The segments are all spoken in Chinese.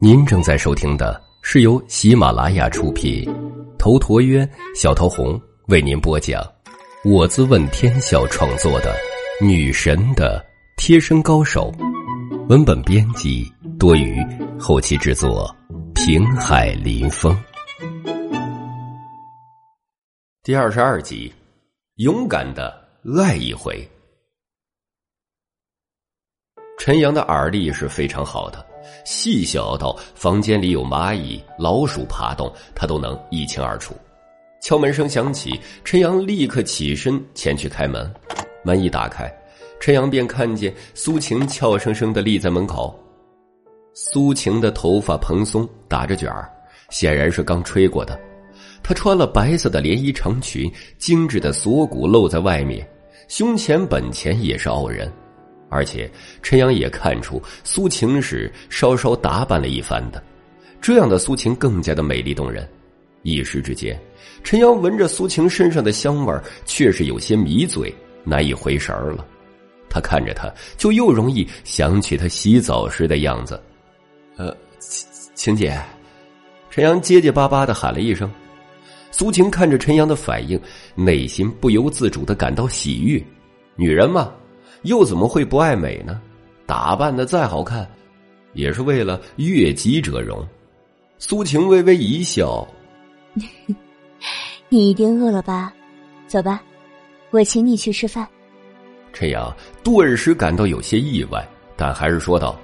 您正在收听的是由喜马拉雅出品，头陀渊、小桃红为您播讲，我自问天笑创作的《女神的贴身高手》，文本编辑多余，后期制作平海林风。第二十二集，勇敢的爱一回。陈阳的耳力是非常好的，细小到房间里有蚂蚁、老鼠爬动，他都能一清二楚。敲门声响起，陈阳立刻起身前去开门。门一打开，陈阳便看见苏晴俏生生的立在门口。苏晴的头发蓬松，打着卷儿，显然是刚吹过的。她穿了白色的连衣长裙，精致的锁骨露在外面，胸前本钱也是傲人。而且陈阳也看出苏晴是稍稍打扮了一番的，这样的苏晴更加的美丽动人。一时之间，陈阳闻着苏晴身上的香味儿，却是有些迷醉，难以回神儿了。他看着她，就又容易想起她洗澡时的样子。呃，晴姐，陈阳结结巴巴的喊了一声。苏晴看着陈阳的反应，内心不由自主的感到喜悦。女人嘛，又怎么会不爱美呢？打扮的再好看，也是为了悦己者容。苏晴微微一笑：“ 你一定饿了吧？走吧，我请你去吃饭。”陈阳顿时感到有些意外，但还是说道：“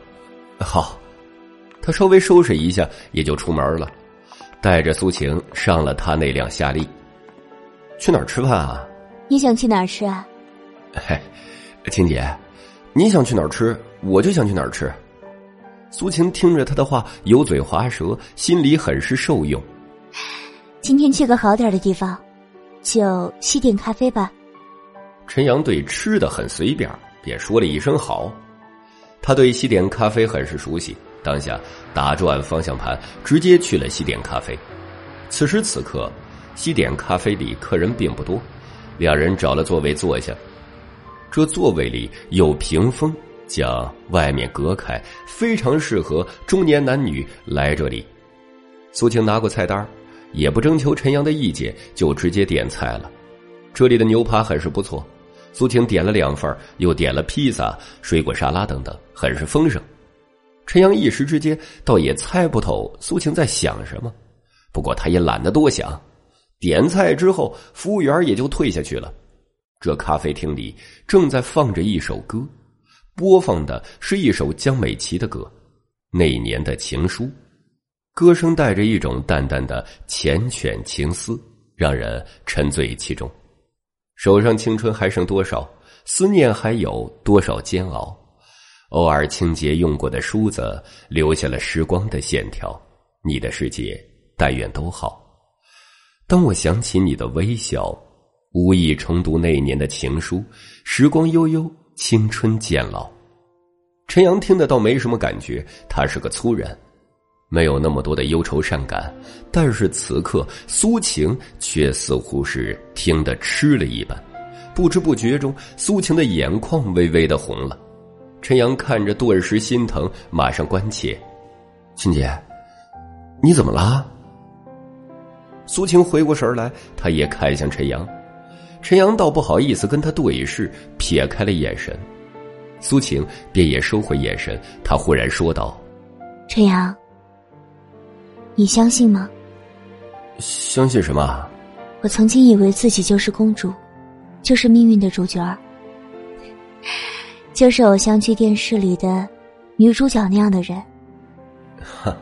好。”他稍微收拾一下，也就出门了。带着苏晴上了他那辆夏利，去哪儿吃饭啊？你想去哪儿吃啊？嘿，晴姐，你想去哪儿吃，我就想去哪儿吃。苏晴听着他的话，油嘴滑舌，心里很是受用。今天去个好点的地方，就西点咖啡吧。陈阳对吃的很随便，便说了一声好。他对西点咖啡很是熟悉。当下打转方向盘，直接去了西点咖啡。此时此刻，西点咖啡里客人并不多，两人找了座位坐下。这座位里有屏风，将外面隔开，非常适合中年男女来这里。苏晴拿过菜单，也不征求陈阳的意见，就直接点菜了。这里的牛扒很是不错，苏晴点了两份，又点了披萨、水果沙拉等等，很是丰盛。陈阳一时之间倒也猜不透苏晴在想什么，不过他也懒得多想。点菜之后，服务员也就退下去了。这咖啡厅里正在放着一首歌，播放的是一首江美琪的歌《那年的情书》，歌声带着一种淡淡的缱绻情思，让人沉醉其中。手上青春还剩多少？思念还有多少煎熬？偶尔清洁用过的梳子，留下了时光的线条。你的世界，但愿都好。当我想起你的微笑，无意重读那年的情书。时光悠悠，青春渐老。陈阳听得倒没什么感觉，他是个粗人，没有那么多的忧愁善感。但是此刻，苏晴却似乎是听得吃了一般，不知不觉中，苏晴的眼眶微微的红了。陈阳看着，顿时心疼，马上关切：“青姐，你怎么了？”苏晴回过神来，他也看向陈阳。陈阳倒不好意思跟他对视，撇开了眼神。苏晴便也收回眼神，他忽然说道：“陈阳，你相信吗？相信什么？我曾经以为自己就是公主，就是命运的主角。”就是偶像剧电视里的女主角那样的人。哈，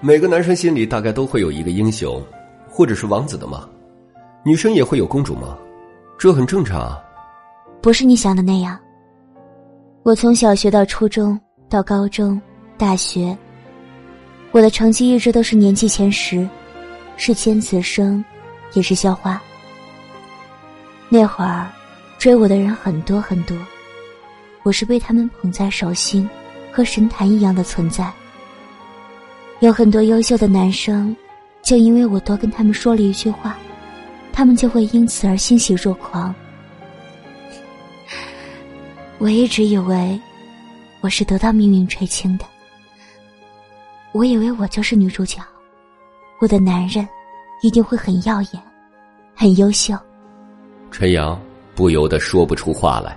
每个男生心里大概都会有一个英雄，或者是王子的嘛。女生也会有公主吗？这很正常啊。不是你想的那样。我从小学到初中，到高中、大学，我的成绩一直都是年级前十，是尖子生，也是校花。那会儿，追我的人很多很多。我是被他们捧在手心，和神坛一样的存在。有很多优秀的男生，就因为我多跟他们说了一句话，他们就会因此而欣喜若狂。我一直以为，我是得到命运垂青的。我以为我就是女主角，我的男人一定会很耀眼，很优秀。陈阳不由得说不出话来。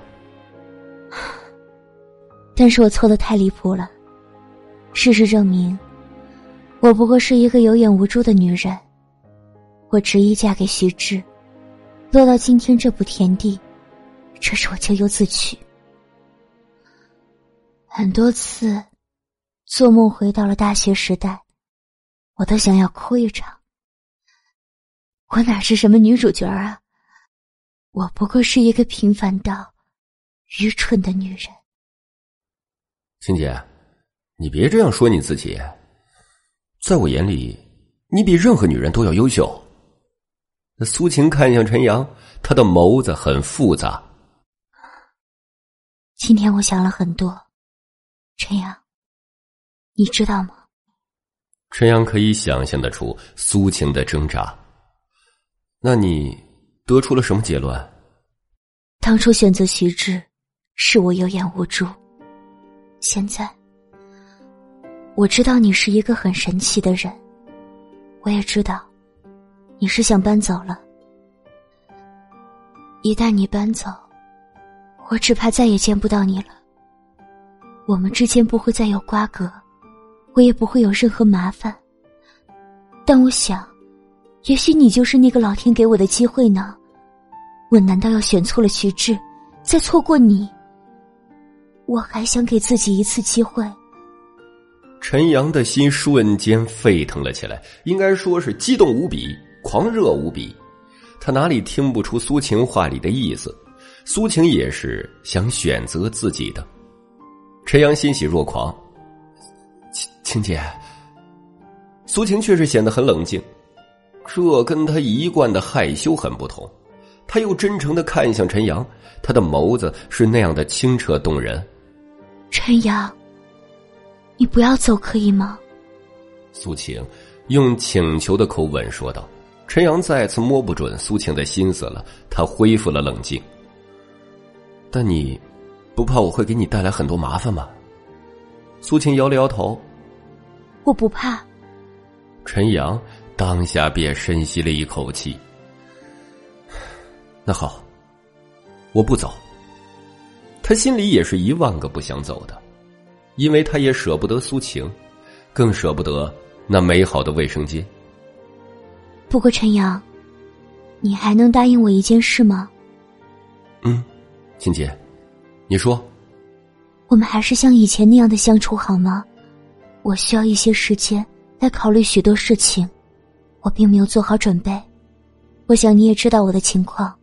但是我错的太离谱了。事实证明，我不过是一个有眼无珠的女人。我执意嫁给徐志，落到今天这步田地，这是我咎由自取。很多次做梦回到了大学时代，我都想要哭一场。我哪是什么女主角啊？我不过是一个平凡到愚蠢的女人。青姐，你别这样说你自己，在我眼里，你比任何女人都要优秀。那苏晴看向陈阳，他的眸子很复杂。今天我想了很多，陈阳，你知道吗？陈阳可以想象得出苏晴的挣扎。那你得出了什么结论？当初选择徐志，是我有眼无珠。现在，我知道你是一个很神奇的人，我也知道。你是想搬走了？一旦你搬走，我只怕再也见不到你了。我们之间不会再有瓜葛，我也不会有任何麻烦。但我想，也许你就是那个老天给我的机会呢。我难道要选错了徐志，再错过你？我还想给自己一次机会。陈阳的心瞬间沸腾了起来，应该说是激动无比。狂热无比，他哪里听不出苏晴话里的意思？苏晴也是想选择自己的。陈阳欣喜若狂，晴晴姐。苏晴却是显得很冷静，这跟他一贯的害羞很不同。他又真诚的看向陈阳，他的眸子是那样的清澈动人。陈阳，你不要走，可以吗？苏晴用请求的口吻说道。陈阳再次摸不准苏晴的心思了，他恢复了冷静。但你不怕我会给你带来很多麻烦吗？苏晴摇了摇头。我不怕。陈阳当下便深吸了一口气。那好，我不走。他心里也是一万个不想走的，因为他也舍不得苏晴，更舍不得那美好的卫生间。不过，陈阳，你还能答应我一件事吗？嗯，青姐，你说。我们还是像以前那样的相处好吗？我需要一些时间来考虑许多事情，我并没有做好准备。我想你也知道我的情况，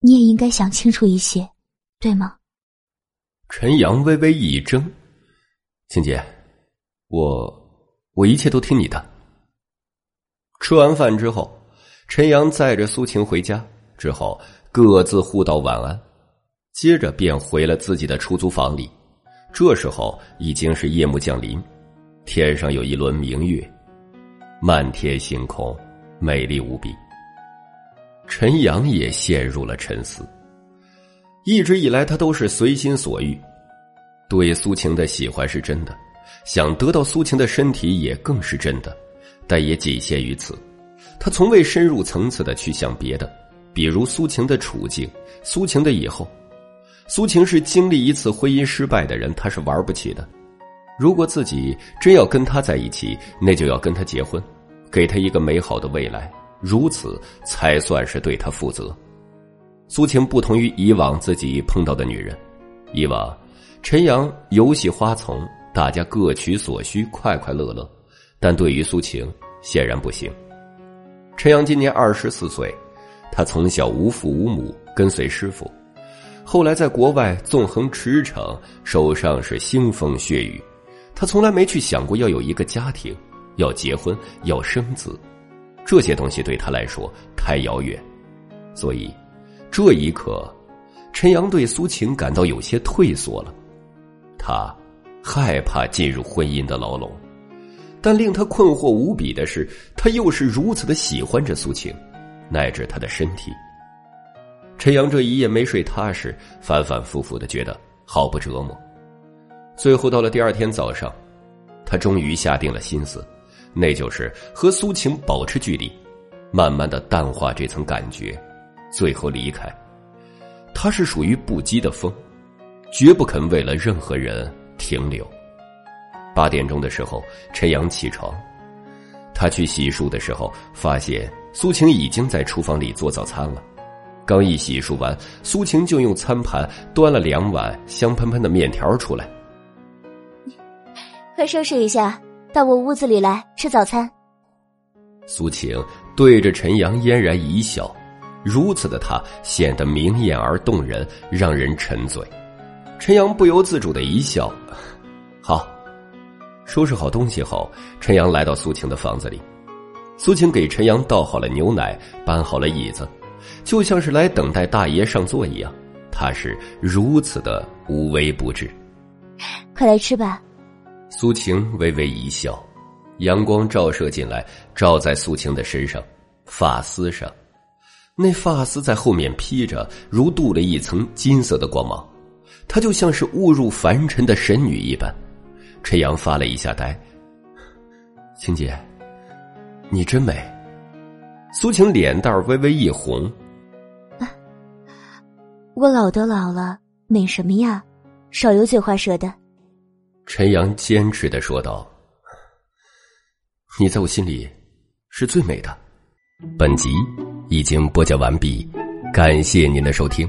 你也应该想清楚一些，对吗？陈阳微微一怔，青姐，我我一切都听你的。吃完饭之后，陈阳载着苏晴回家，之后各自互道晚安，接着便回了自己的出租房里。这时候已经是夜幕降临，天上有一轮明月，漫天星空，美丽无比。陈阳也陷入了沉思。一直以来，他都是随心所欲，对苏晴的喜欢是真的，想得到苏晴的身体也更是真的。但也仅限于此，他从未深入层次的去想别的，比如苏晴的处境、苏晴的以后。苏晴是经历一次婚姻失败的人，他是玩不起的。如果自己真要跟他在一起，那就要跟他结婚，给他一个美好的未来，如此才算是对他负责。苏晴不同于以往自己碰到的女人，以往陈阳游戏花丛，大家各取所需，快快乐乐。但对于苏晴，显然不行。陈阳今年二十四岁，他从小无父无母，跟随师傅，后来在国外纵横驰骋，手上是腥风血雨。他从来没去想过要有一个家庭，要结婚，要生子，这些东西对他来说太遥远。所以，这一刻，陈阳对苏晴感到有些退缩了。他害怕进入婚姻的牢笼。但令他困惑无比的是，他又是如此的喜欢着苏晴，乃至他的身体。陈阳这一夜没睡踏实，反反复复的觉得好不折磨。最后到了第二天早上，他终于下定了心思，那就是和苏晴保持距离，慢慢的淡化这层感觉，最后离开。他是属于不羁的风，绝不肯为了任何人停留。八点钟的时候，陈阳起床，他去洗漱的时候，发现苏晴已经在厨房里做早餐了。刚一洗漱完，苏晴就用餐盘端了两碗香喷喷的面条出来。快收拾一下，到我屋子里来吃早餐。苏晴对着陈阳嫣然一笑，如此的她显得明艳而动人，让人沉醉。陈阳不由自主的一笑，好。收拾好东西后，陈阳来到苏晴的房子里。苏晴给陈阳倒好了牛奶，搬好了椅子，就像是来等待大爷上座一样。他是如此的无微不至。快来吃吧。苏晴微微一笑，阳光照射进来，照在苏晴的身上，发丝上，那发丝在后面披着，如镀了一层金色的光芒，她就像是误入凡尘的神女一般。陈阳发了一下呆，晴姐，你真美。苏晴脸蛋微微一红，我老都老了，美什么呀？少油嘴滑舌的。陈阳坚持的说道：“你在我心里是最美的。”本集已经播讲完毕，感谢您的收听。